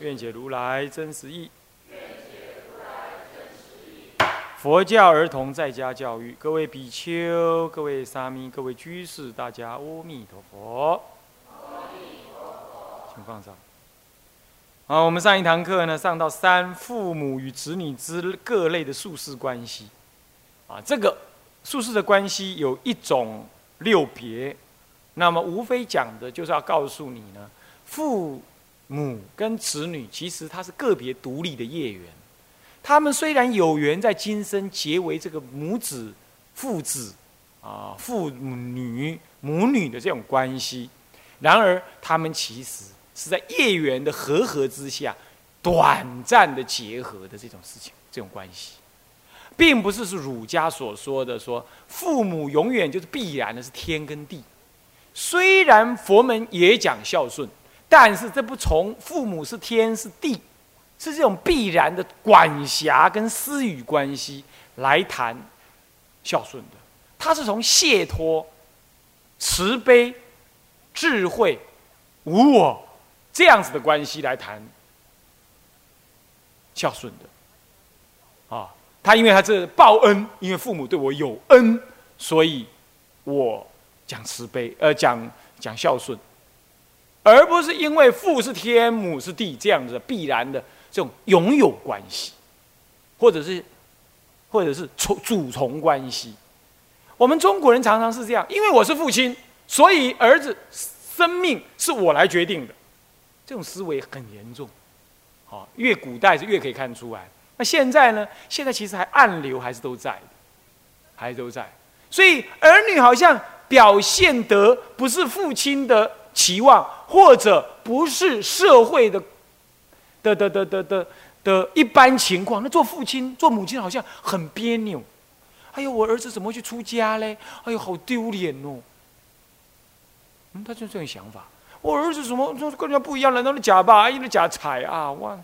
愿解如来真实义。佛教儿童在家教育，各位比丘、各位沙弥、各位居士，大家阿弥陀佛。请放上。好，我们上一堂课呢，上到三父母与子女之各类的宿世关系。啊，这个宿世的关系有一种六别，那么无非讲的就是要告诉你呢，父。母跟子女其实它是个别独立的业缘，他们虽然有缘在今生结为这个母子、父子啊、父女、母女的这种关系，然而他们其实是在业缘的和合之下，短暂的结合的这种事情、这种关系，并不是是儒家所说的说父母永远就是必然的是天跟地，虽然佛门也讲孝顺。但是这不从父母是天是地，是这种必然的管辖跟私语关系来谈孝顺的，他是从解脱、慈悲、智慧、无我这样子的关系来谈孝顺的。啊，他因为他这报恩，因为父母对我有恩，所以我讲慈悲，呃，讲讲孝顺。而不是因为父是天，母是地这样子必然的这种拥有关系，或者是，或者是从主从关系。我们中国人常常是这样，因为我是父亲，所以儿子生命是我来决定的，这种思维很严重。好，越古代是越可以看出来。那现在呢？现在其实还暗流还是都在，还都在。所以儿女好像表现得不是父亲的。期望或者不是社会的的的的的的的一般情况，那做父亲做母亲好像很别扭。哎呦，我儿子怎么会去出家嘞？哎呦，好丢脸哦！嗯，他就这种想法。我儿子怎么跟人家不一样？难道是假吧？因为假彩啊！哇，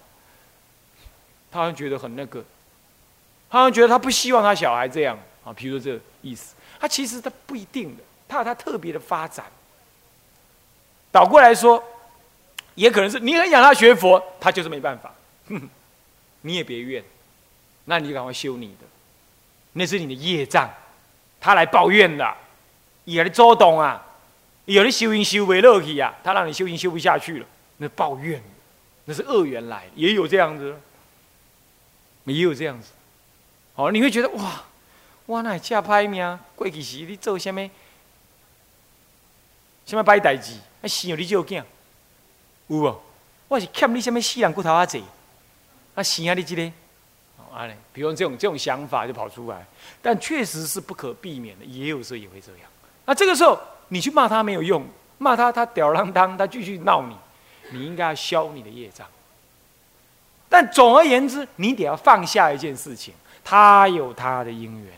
他好像觉得很那个，他好像觉得他不希望他小孩这样啊。比如说这个意思，他其实他不一定的，他有他特别的发展。倒过来说，也可能是你很想他学佛，他就是没办法。哼 你也别怨，那你就赶快修你的，那是你的业障。他来抱怨的，也来周动啊，有的修行修为乐去啊，他让你修行修不下去了，那抱怨，那是恶缘来，也有这样子，也有这样子。好，你会觉得哇，哇那假歹命，过去时你做什么？什么歹代志？啊，生你就囝，有无？我是欠你什么死人骨头啊？济啊，生啊你这个，啊嘞，比如这种这种想法就跑出来，但确实是不可避免的，也有时候也会这样。那这个时候你去骂他没有用，骂他他吊儿郎当，他继续闹你，你应该要消你的业障。但总而言之，你得要放下一件事情，他有他的因缘。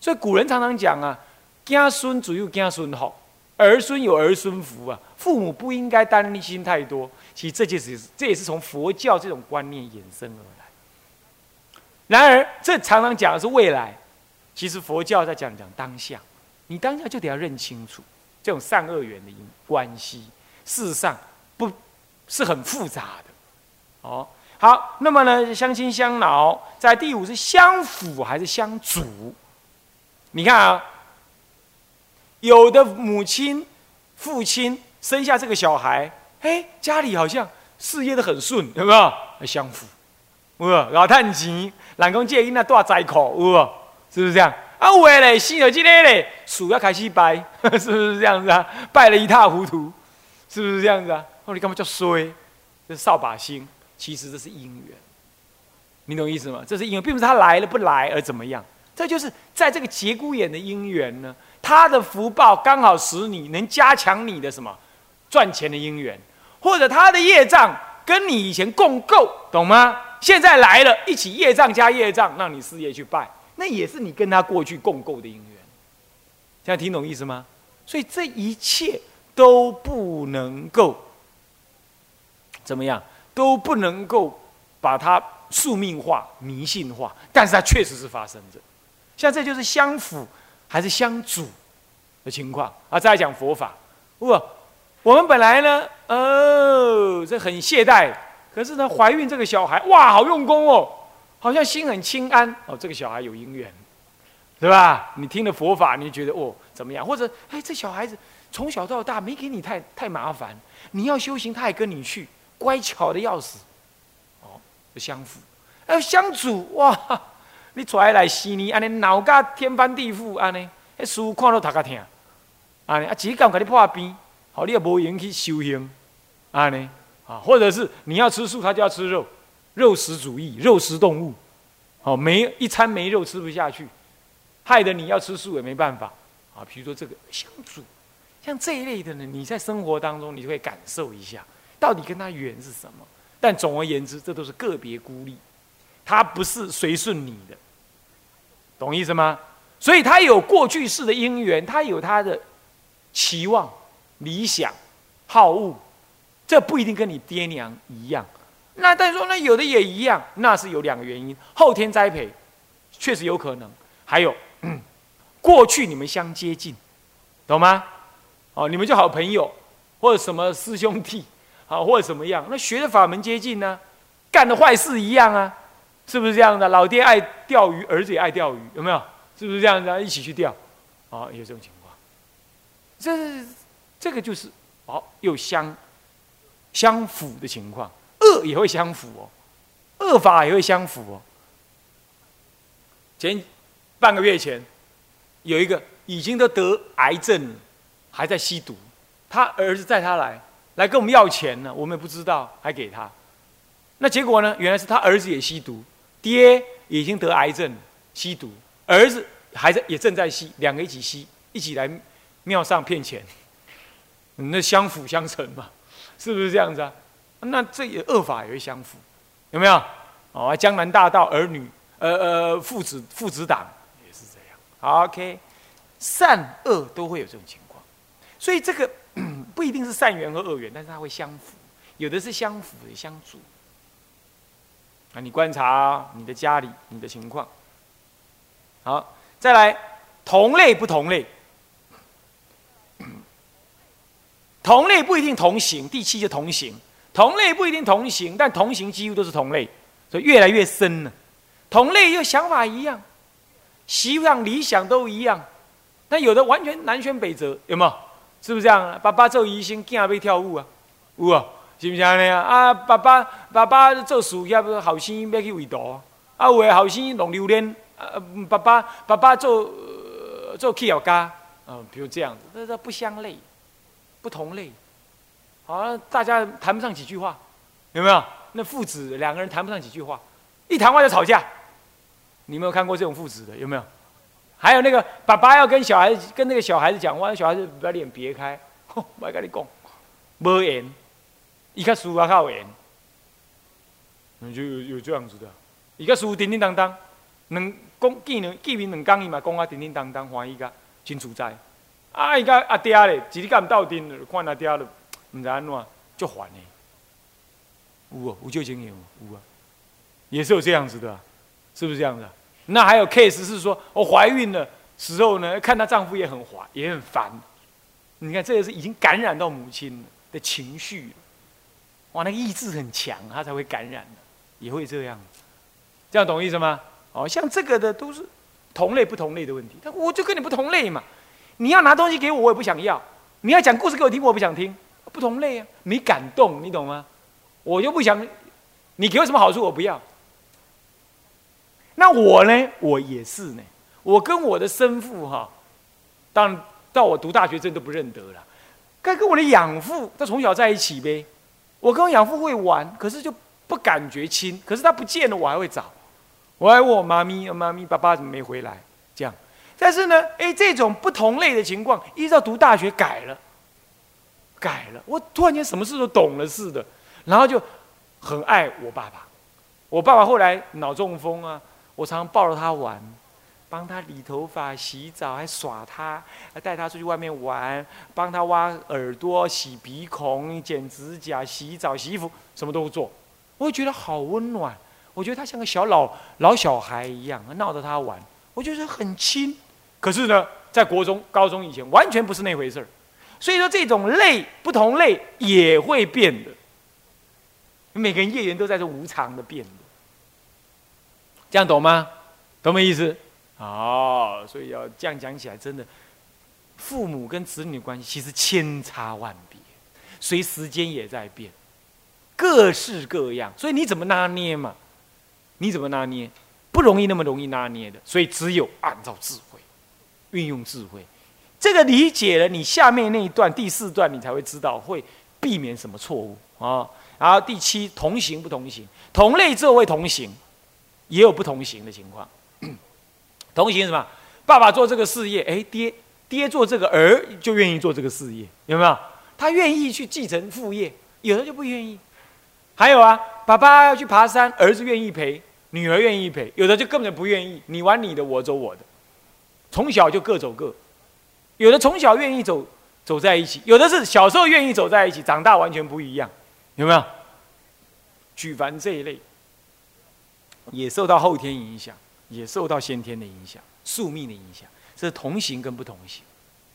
所以古人常常讲啊，子孙子有子孙好。儿孙有儿孙福啊！父母不应该担心太多。其实这件事，这也是从佛教这种观念衍生而来。然而，这常常讲的是未来，其实佛教在讲讲当下。你当下就得要认清楚这种善恶缘的因关系。事实上，不是很复杂的。哦，好，那么呢，相亲相恼，在第五是相辅还是相阻？你看啊。有的母亲、父亲生下这个小孩，哎，家里好像事业都很顺，有没有？相辅，有老探钱，人讲这囡仔大灾苦，有无？是不是这样？啊，有诶嘞，生了这个嘞，树要开始拜，是不是这样子啊？拜了一塌糊涂，是不是这样子啊？哦，你干嘛叫衰？这是扫把星，其实这是姻缘，你懂意思吗？这是姻缘，并不是他来了不来而怎么样，这就是在这个节骨眼的姻缘呢。他的福报刚好使你能加强你的什么赚钱的因缘，或者他的业障跟你以前共构，懂吗？现在来了一起业障加业障，让你事业去拜，那也是你跟他过去共构的因缘。现在听懂意思吗？所以这一切都不能够怎么样，都不能够把它宿命化、迷信化，但是它确实是发生着。像这就是相符还是相主的情况啊！再讲佛法，不，我们本来呢，哦，这很懈怠。可是呢，怀孕这个小孩，哇，好用功哦，好像心很清安哦。这个小孩有姻缘，对吧？你听了佛法，你觉得哦怎么样？或者哎，这小孩子从小到大没给你太太麻烦，你要修行，他也跟你去，乖巧的要死，哦，相辅，哎，相主哇，你出来洗你，安尼脑壳天翻地覆，安尼，那书看到头壳疼，安尼啊，只敢给你破病，好，你也无用去修行，安尼。啊，或者是你要吃素，他就要吃肉，肉食主义，肉食动物，哦，没一餐没肉吃不下去，害得你要吃素也没办法，啊，比如说这个相处，像这一类的呢，你在生活当中你就会感受一下，到底跟他缘是什么？但总而言之，这都是个别孤立，他不是随顺你的，懂意思吗？所以他有过去式的因缘，他有他的期望、理想、好恶。这不一定跟你爹娘一样，那但是说那有的也一样，那是有两个原因：后天栽培，确实有可能；还有 过去你们相接近，懂吗？哦，你们就好朋友，或者什么师兄弟，好或者什么样，那学的法门接近呢，干的坏事一样啊，是不是这样的？老爹爱钓鱼，儿子也爱钓鱼，有没有？是不是这样子？一起去钓，啊，有这种情况。这这个就是哦，又相。相符的情况，恶也会相符哦，恶法也会相符哦。前半个月前，有一个已经都得癌症了，还在吸毒，他儿子带他来，来跟我们要钱呢，我们也不知道，还给他。那结果呢？原来是他儿子也吸毒，爹已经得癌症，吸毒，儿子还在也正在吸，两个一起吸，一起来庙上骗钱，那相辅相成嘛。是不是这样子啊？那这也恶法也会相符，有没有？哦，江南大道儿女，呃呃，父子父子党也是这样。OK，善恶都会有这种情况，所以这个 不一定是善缘和恶缘，但是它会相符，有的是相辅的相助。啊，你观察你的家里你的情况。好，再来，同类不同类。同类不一定同行，第七就同行。同类不一定同行，但同行几乎都是同类，所以越来越深了。同类又想法一样，希望理想都一样，但有的完全南辕北辙，有没有？是不是这样？爸爸做医生，囝要跳舞啊，有啊，是不是这样啊？爸爸爸爸做事业，后生要去围堵啊，有的后生弄榴莲，啊，爸爸爸爸做做企业家，嗯，比如这样子，这这不相类。不同类，好像，大家谈不上几句话，有没有？那父子两个人谈不上几句话，一谈话就吵架。你没有看过这种父子的，有没有？还有那个爸爸要跟小孩子跟那个小孩子讲话，小孩子把脸别开，我跟你讲，无言，伊个输啊靠言，就有有这样子的，伊个书叮叮当当，两讲见两见面两讲伊嘛讲啊叮叮当当，欢喜个真自在。啊！伊甲阿爹咧，一日甲毋斗阵，看阿爹了，毋知安怎，就烦呢。有哦，有就经验有啊，也是有这样子的，是不是这样子？那还有 case 是说，我怀孕了时候呢，看她丈夫也很烦，也很烦。你看，这个是已经感染到母亲的情绪，哇，那个意志很强，他才会感染，也会这样。这样懂意思吗？哦，像这个的都是同类不同类的问题，他我就跟你不同类嘛。你要拿东西给我，我也不想要；你要讲故事给我听，我不想听。不同类啊，没感动，你懂吗？我就不想，你给我什么好处，我不要。那我呢？我也是呢。我跟我的生父哈，当到我读大学真都不认得了。该跟我的养父，他从小在一起呗。我跟我养父会玩，可是就不感觉亲。可是他不见了，我还会找。我还问我妈咪，妈咪，爸爸怎么没回来？这样。但是呢，哎，这种不同类的情况，一直到读大学改了，改了，我突然间什么事都懂了似的，然后就很爱我爸爸。我爸爸后来脑中风啊，我常常抱着他玩，帮他理头发、洗澡，还耍他，还带他出去外面玩，帮他挖耳朵、洗鼻孔、剪指甲、洗澡、洗衣服，什么都做。我觉得好温暖，我觉得他像个小老老小孩一样，闹着他玩，我觉得很亲。可是呢，在国中、高中以前，完全不是那回事儿。所以说，这种类不同类也会变的。每个人业缘都在这无常的变的，这样懂吗？懂没意思？哦，所以要这样讲起来，真的，父母跟子女关系其实千差万别，随时间也在变，各式各样。所以你怎么拿捏嘛？你怎么拿捏？不容易那么容易拿捏的。所以只有按照智慧，运用智慧。这个理解了，你下面那一段第四段，你才会知道会避免什么错误啊。然后第七，同行不同行，同类之后会同行，也有不同行的情况。同行什么？爸爸做这个事业，哎，爹爹做这个，儿就愿意做这个事业，有没有？他愿意去继承父业，有的就不愿意。还有啊，爸爸要去爬山，儿子愿意陪，女儿愿意陪，有的就根本就不愿意，你玩你的，我走我的，从小就各走各。有的从小愿意走走在一起，有的是小时候愿意走在一起，长大完全不一样，有没有？举凡这一类，也受到后天影响，也受到先天的影响、宿命的影响，这同行跟不同行，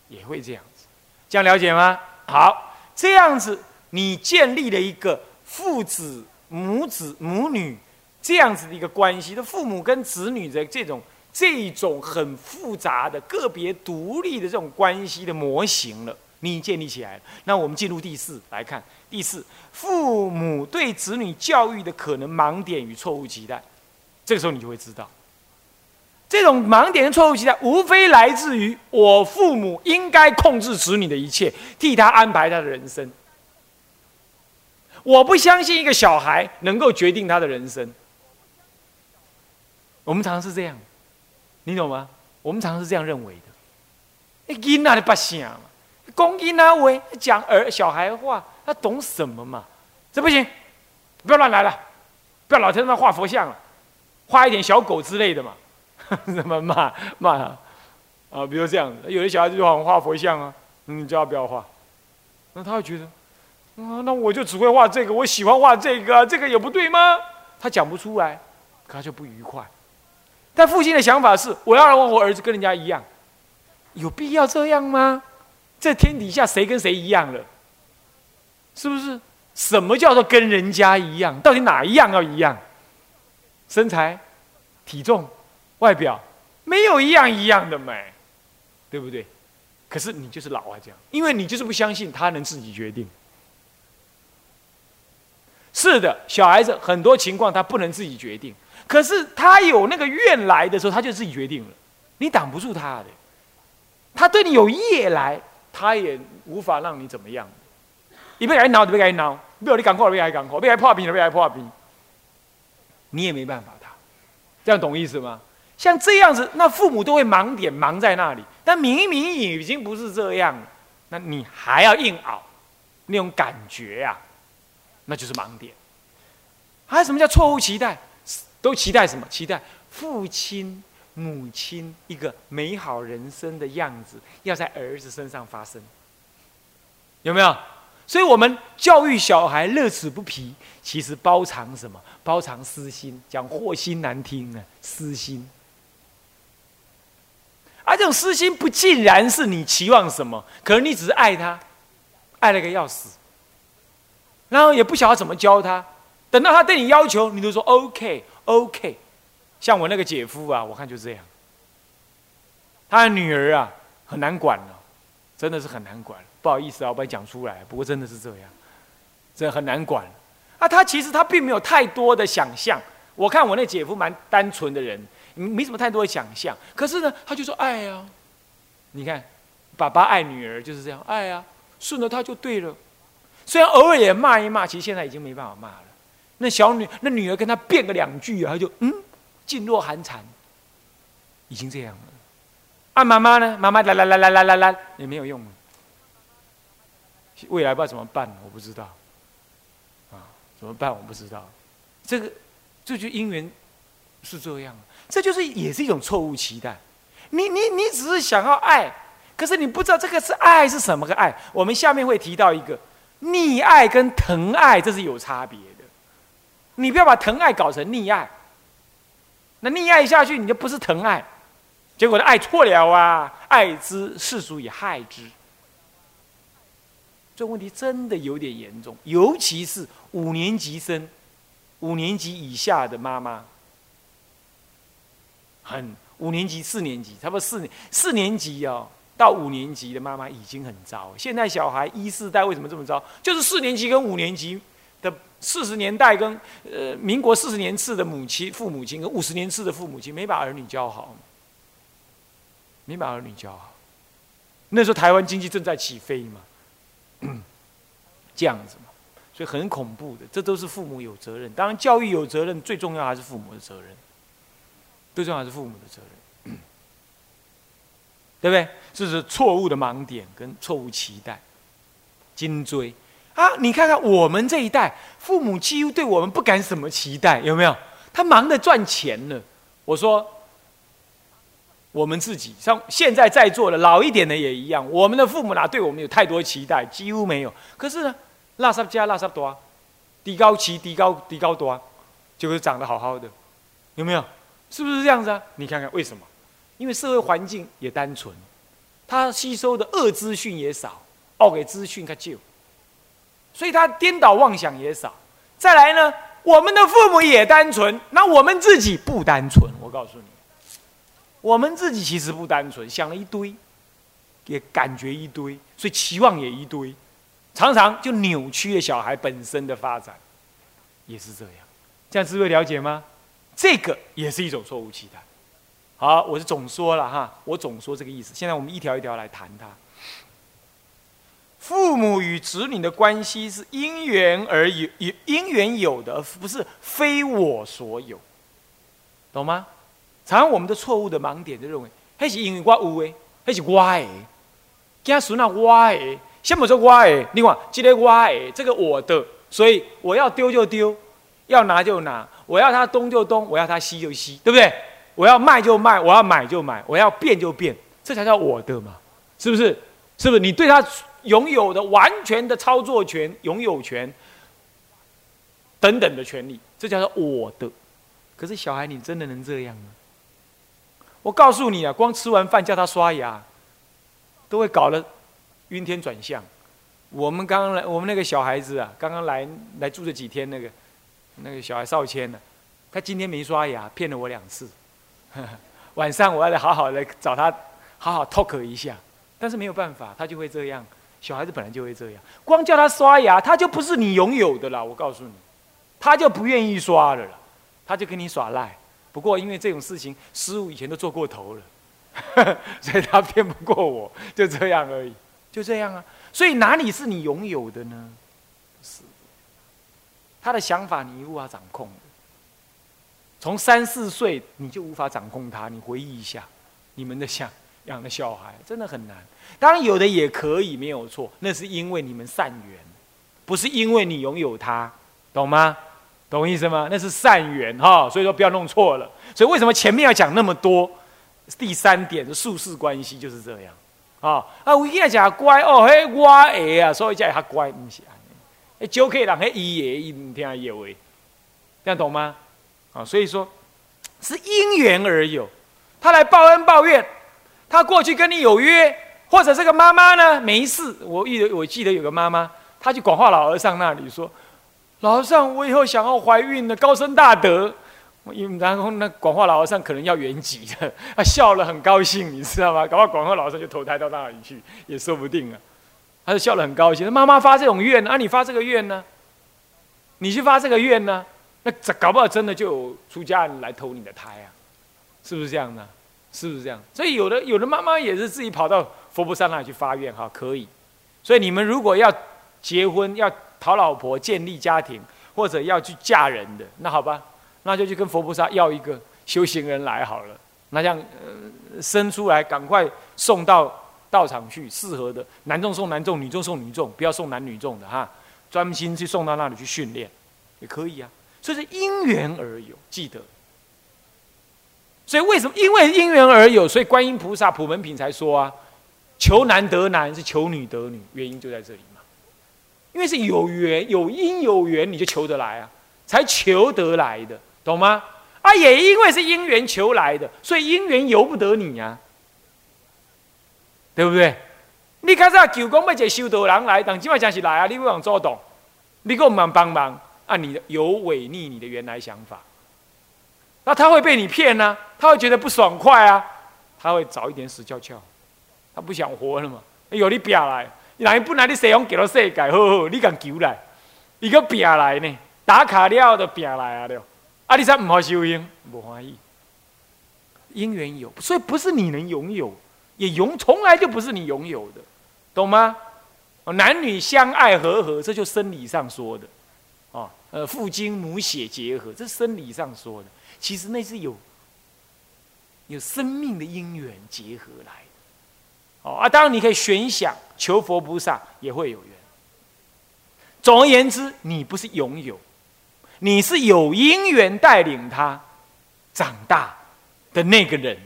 也会这样子，这样了解吗？好，这样子你建立了一个父子、母子、母女这样子的一个关系的父母跟子女的这种。这种很复杂的个别独立的这种关系的模型了，你建立起来了。那我们进入第四来看，第四，父母对子女教育的可能盲点与错误期待，这个时候你就会知道，这种盲点的错误期待，无非来自于我父母应该控制子女的一切，替他安排他的人生。我不相信一个小孩能够决定他的人生。我们常常是这样。你懂吗？我们常常是这样认为的。囡仔的不想嘛，讲囡仔话，讲儿小孩话，他懂什么嘛？这不行，不要乱来了，不要老天在那画佛像了，画一点小狗之类的嘛？怎么骂骂他？啊，比如这样子，有的小孩子就好画佛像啊，你叫他不要画，那他会觉得，啊，那我就只会画这个，我喜欢画这个，这个也不对吗？他讲不出来，可他就不愉快。但父亲的想法是：我要让我儿子跟人家一样，有必要这样吗？这天底下谁跟谁一样了？是不是？什么叫做跟人家一样？到底哪一样要一样？身材、体重、外表，没有一样一样的美，对不对？可是你就是老啊，这样，因为你就是不相信他能自己决定。是的，小孩子很多情况他不能自己决定。可是他有那个愿来的时候，他就自己决定了，你挡不住他的。他对你有业来，他也无法让你怎么样。你别该闹，你别该闹，没有你赶快，别来赶快，别来破冰，别来破冰，你也没办法他。这样懂意思吗？像这样子，那父母都会盲点盲在那里。但明明已经不是这样，那你还要硬熬，那种感觉呀，那就是盲点。还有什么叫错误期待？都期待什么？期待父亲、母亲一个美好人生的样子要在儿子身上发生，有没有？所以我们教育小孩乐此不疲，其实包藏什么？包藏私心，讲祸心难听啊，私心。而这种私心不尽然是你期望什么，可能你只是爱他，爱了个要死，然后也不晓得怎么教他。等到他对你要求，你都说 OK。OK，像我那个姐夫啊，我看就这样。他的女儿啊，很难管了，真的是很难管。不好意思啊，我把你讲出来。不过真的是这样，真的很难管。啊，他其实他并没有太多的想象。我看我那姐夫蛮单纯的人，没什么太多的想象。可是呢，他就说爱呀。你看，爸爸爱女儿就是这样，爱呀，顺着他就对了。虽然偶尔也骂一骂，其实现在已经没办法骂了。那小女，那女儿跟他辩个两句，他就嗯，噤若寒蝉，已经这样了。啊，妈妈呢？妈妈来来来来来来来，也没有用了。未来不知道怎么办，我不知道。啊，怎么办？我不知道。这个，这就因缘是这样，这就是也是一种错误期待。你你你只是想要爱，可是你不知道这个是爱是什么个爱。我们下面会提到一个溺爱跟疼爱，这是有差别的。你不要把疼爱搞成溺爱，那溺爱下去你就不是疼爱，结果呢爱错了啊！爱之是属以害之。这问题真的有点严重，尤其是五年级生、五年级以下的妈妈，很五年级、四年级，差不多四年四年级哦，到五年级的妈妈已经很糟。现在小孩一四代为什么这么糟？就是四年级跟五年级的四十年代跟呃民国四十年次的母亲、父母亲跟五十年次的父母亲没把儿女教好，没把儿女教好。那时候台湾经济正在起飞嘛。这样子嘛，所以很恐怖的，这都是父母有责任。当然，教育有责任，最重要还是父母的责任。最重要还是父母的责任，对不对？这是错误的盲点跟错误期待，金追啊！你看看我们这一代，父母几乎对我们不敢什么期待，有没有？他忙着赚钱了。我说。我们自己像现在在座的老一点的也一样，我们的父母哪对我们有太多期待？几乎没有。可是呢，拉萨加拉萨多，低高期低高低高多，就是长得好好的，有没有？是不是这样子啊？你看看为什么？因为社会环境也单纯，他吸收的恶资讯也少，恶给资讯他旧，所以他颠倒妄想也少。再来呢，我们的父母也单纯，那我们自己不单纯，我告诉你。我们自己其实不单纯，想了一堆，也感觉一堆，所以期望也一堆，常常就扭曲了小孩本身的发展，也是这样。这样，智慧了解吗？这个也是一种错误期待。好，我是总说了哈，我总说这个意思。现在我们一条一条来谈它。父母与子女的关系是因缘而有，因缘有的，不是非我所有，懂吗？常我们的错误的盲点就认为，那是因为我有诶，那是我诶，家孙啊我诶，什么说我诶？另外，这个我诶，这个我的，所以我要丢就丢，要拿就拿，我要他东就东，我要他西就西，对不对？我要卖就卖，我要买就买，我要变就变，这才叫我的嘛，是不是？是不是？你对他拥有的完全的操作权、拥有权等等的权利，这叫做我的。可是小孩，你真的能这样吗？我告诉你啊，光吃完饭叫他刷牙，都会搞得晕天转向。我们刚刚来，我们那个小孩子啊，刚刚来来住这几天，那个那个小孩少谦呢，他今天没刷牙，骗了我两次。晚上我要来好好的找他，好好 talk 一下，但是没有办法，他就会这样。小孩子本来就会这样，光叫他刷牙，他就不是你拥有的了。我告诉你，他就不愿意刷了了，他就跟你耍赖。不过，因为这种事情，师傅以前都做过头了，所以他骗不过我，就这样而已，就这样啊。所以哪里是你拥有的呢？是他的想法，你无法掌控。从三四岁你就无法掌控他，你回忆一下，你们的想养的小孩真的很难。当然有的也可以，没有错，那是因为你们善缘，不是因为你拥有他，懂吗？懂意思吗？那是善缘哈，所以说不要弄错了。所以为什么前面要讲那么多？第三点的术士关系就是这样啊。啊，我现在讲乖哦，嘿，我诶啊，所以叫他乖，不是啊。哎，就可以让他一爷一听有为，这样懂吗？啊，所以说是因缘而有。他来报恩报怨，他过去跟你有约，或者这个妈妈呢没事。我记得我记得有个妈妈，她去广化老和尚那里说。老和尚，我以后想要怀孕的高深大德，因然后那广化老和尚可能要圆寂的，他 笑了很高兴，你知道吗？搞不好广化老和尚就投胎到那里去，也说不定啊。他就笑得很高兴。妈妈发这种愿，啊，你发这个愿呢？你去发这个愿呢？那这搞不好真的就有出家人来偷你的胎啊？是不是这样呢？是不是这样？所以有的有的妈妈也是自己跑到佛菩萨那里去发愿哈，可以。所以你们如果要结婚要。讨老婆、建立家庭，或者要去嫁人的，那好吧，那就去跟佛菩萨要一个修行人来好了。那这样，呃，生出来赶快送到道场去，适合的男众送男众，女众送女众，不要送男女众的哈，专心去送到那里去训练，也可以啊。所以是因缘而有，记得。所以为什么？因为因缘而有，所以观音菩萨普门品才说啊，求男得男，是求女得女，原因就在这里嘛。因为是有缘，有因有缘，你就求得来啊，才求得来的，懂吗？啊，也因为是因缘求来的，所以因缘由不得你呀，对不对？你开始求讲要一个修道人来，但今晚真是来啊，你不往做动，你给我们帮忙，啊，你的有违逆你的原来想法，那他会被你骗呢，他会觉得不爽快啊，他会早一点死翘翘，他不想活了嘛。有你拼来，人不来你西方给到世界，好好，你敢求来，一个拼来呢，打卡了就拼来啊了。阿里山唔好修因，不欢喜。因缘有，所以不是你能拥有，也拥从来就不是你拥有的，懂吗？男女相爱和合，这就生理上说的，啊，呃，父精母血结合，这生理上说的。其实那是有有生命的因缘结合来的。哦啊，当然你可以悬想求佛菩萨也会有缘。总而言之，你不是拥有。你是有因缘带领他长大的那个人，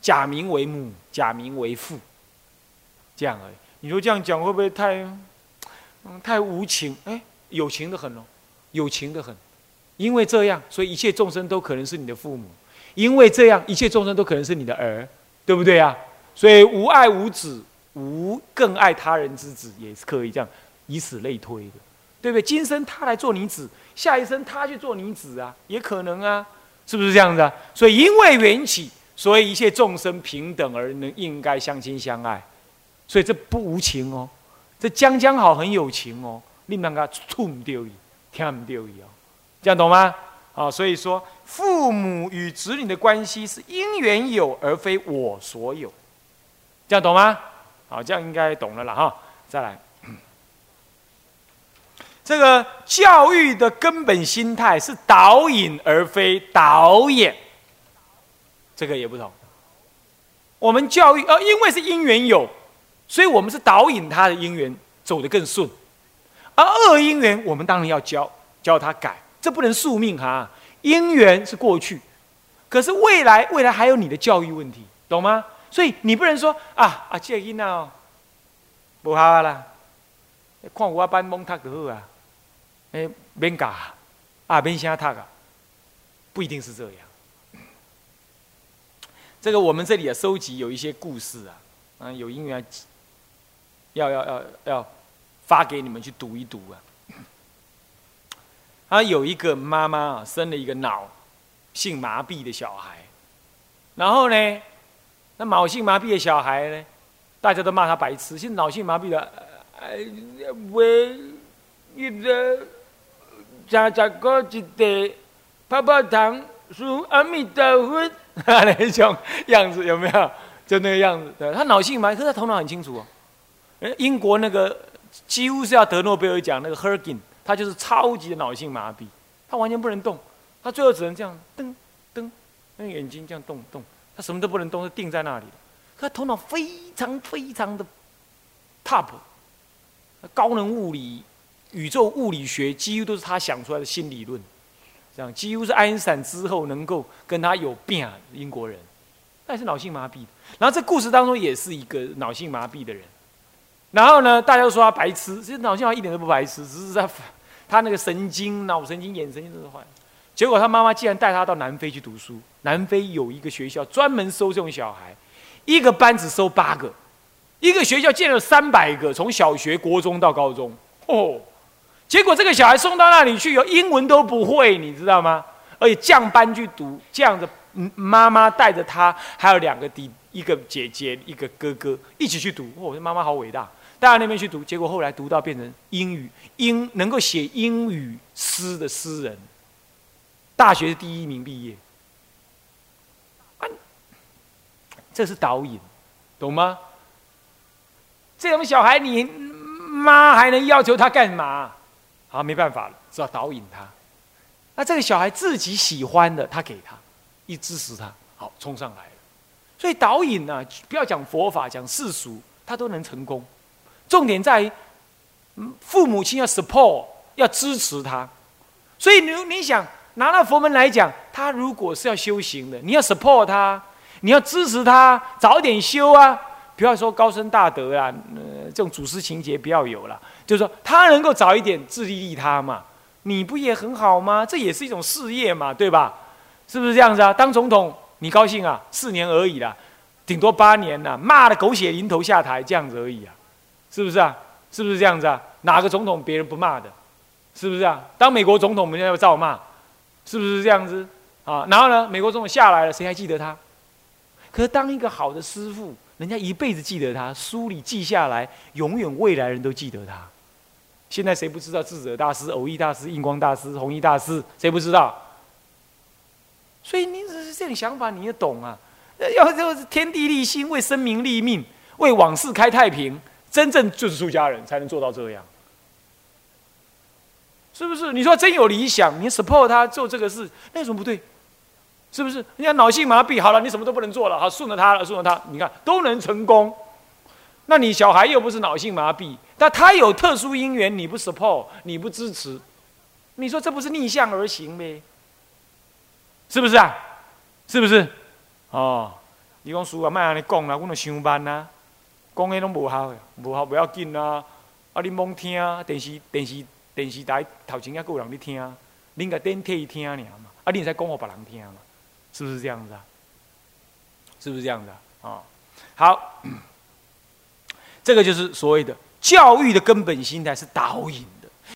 假名为母，假名为父，这样而已。你说这样讲会不会太，嗯，太无情？哎，有情的很哦，有情的很。因为这样，所以一切众生都可能是你的父母；因为这样，一切众生都可能是你的儿，对不对啊？所以无爱无子，无更爱他人之子，也是可以这样，以此类推的。对不对？今生他来做你子，下一生他去做你子啊，也可能啊，是不是这样子啊？所以因为缘起，所以一切众生平等而能应该相亲相爱，所以这不无情哦，这将将好很有情哦，令人家触唔掉伊，听唔掉伊哦，这样懂吗？啊，所以说父母与子女的关系是因缘有，而非我所有，这样懂吗？好，这样应该懂了了哈，再来。这个教育的根本心态是导引而非导演，这个也不同。我们教育，呃，因为是因缘有，所以我们是导引他的因缘走得更顺。而恶因缘，我们当然要教教他改，这不能宿命哈。因缘是过去，可是未来，未来还有你的教育问题，懂吗？所以你不能说啊啊，这囡仔不好啦，看我班蒙读就好啊。哎，免教啊，免瞎读啊，不一定是这样。这个我们这里也，收集有一些故事啊，啊，有因缘要要要要发给你们去读一读啊。啊，有一个妈妈啊，生了一个脑性麻痹的小孩，然后呢，那脑性麻痹的小孩呢，大家都骂他白痴。现在脑性麻痹的，哎，我一直。吃吃过一袋泡泡糖，说阿弥陀佛，那一种样子有没有？就那个样子。对，他脑性麻，可是他头脑很清楚哦。英国那个几乎是要得诺贝尔奖那个 Hergin，他就是超级的脑性麻痹，他完全不能动，他最后只能这样瞪瞪，那眼睛这样动动，他什么都不能动，是定在那里的。他头脑非常非常的 top，高能物理。宇宙物理学几乎都是他想出来的新理论，这样几乎是爱因斯坦之后能够跟他有变英国人，但是脑性麻痹。然后这故事当中也是一个脑性麻痹的人，然后呢，大家都说他白痴，其实脑性麻痹一点都不白痴，只是他他那个神经、脑神经、眼神经都是坏。结果他妈妈竟然带他到南非去读书，南非有一个学校专门收这种小孩，一个班只收八个，一个学校建了三百个，从小学、国中到高中，哦。结果这个小孩送到那里去，有英文都不会，你知道吗？而且降班去读，这样的妈妈带着他，还有两个弟，一个姐姐，一个哥哥，一起去读。我说妈妈好伟大，带到那边去读。结果后来读到变成英语，英能够写英语诗的诗人，大学第一名毕业。这是导引，懂吗？这种小孩，你妈还能要求他干嘛？好，没办法了，只好导引他。那这个小孩自己喜欢的，他给他，一支持他，好冲上来了。所以导引呢，不要讲佛法，讲世俗，他都能成功。重点在于，父母亲要 support，要支持他。所以你你想拿到佛门来讲，他如果是要修行的，你要 support 他，你要支持他早点修啊。不要说高深大德啊，呃，这种祖师情节不要有了。就是说，他能够早一点自利利他嘛，你不也很好吗？这也是一种事业嘛，对吧？是不是这样子啊？当总统你高兴啊？四年而已啦，顶多八年呐，骂的狗血淋头下台这样子而已啊，是不是啊？是不是这样子啊？哪个总统别人不骂的？是不是啊？当美国总统，我们要照骂，是不是这样子啊？然后呢，美国总统下来了，谁还记得他？可是当一个好的师傅。人家一辈子记得他，书里记下来，永远未来人都记得他。现在谁不知道智者大师、偶益大师、印光大师、弘一大师？谁不知道？所以你只是这种想法，你也懂啊？要就是天地立心，为生民立命，为往事开太平，真正就是出家人才能做到这样，是不是？你说真有理想，你 support 他做这个事，那有什么不对？是不是？人家脑性麻痹好了，你什么都不能做了，好顺着他了，顺着他，你看都能成功。那你小孩又不是脑性麻痹，但他有特殊因缘，你不 support，你不支持，你说这不是逆向而行呗？是不是啊？是不是？哦，你讲书啊，卖安尼讲啦，我著上班呐，讲迄拢无效，无效不要紧啊。啊，你罔听啊，电视电视电视台头前还有人咧听，恁个电替伊听尔嘛，啊，你才讲互别人听嘛。是不是这样子啊？是不是这样子啊？啊，好，这个就是所谓的教育的根本心态是导引。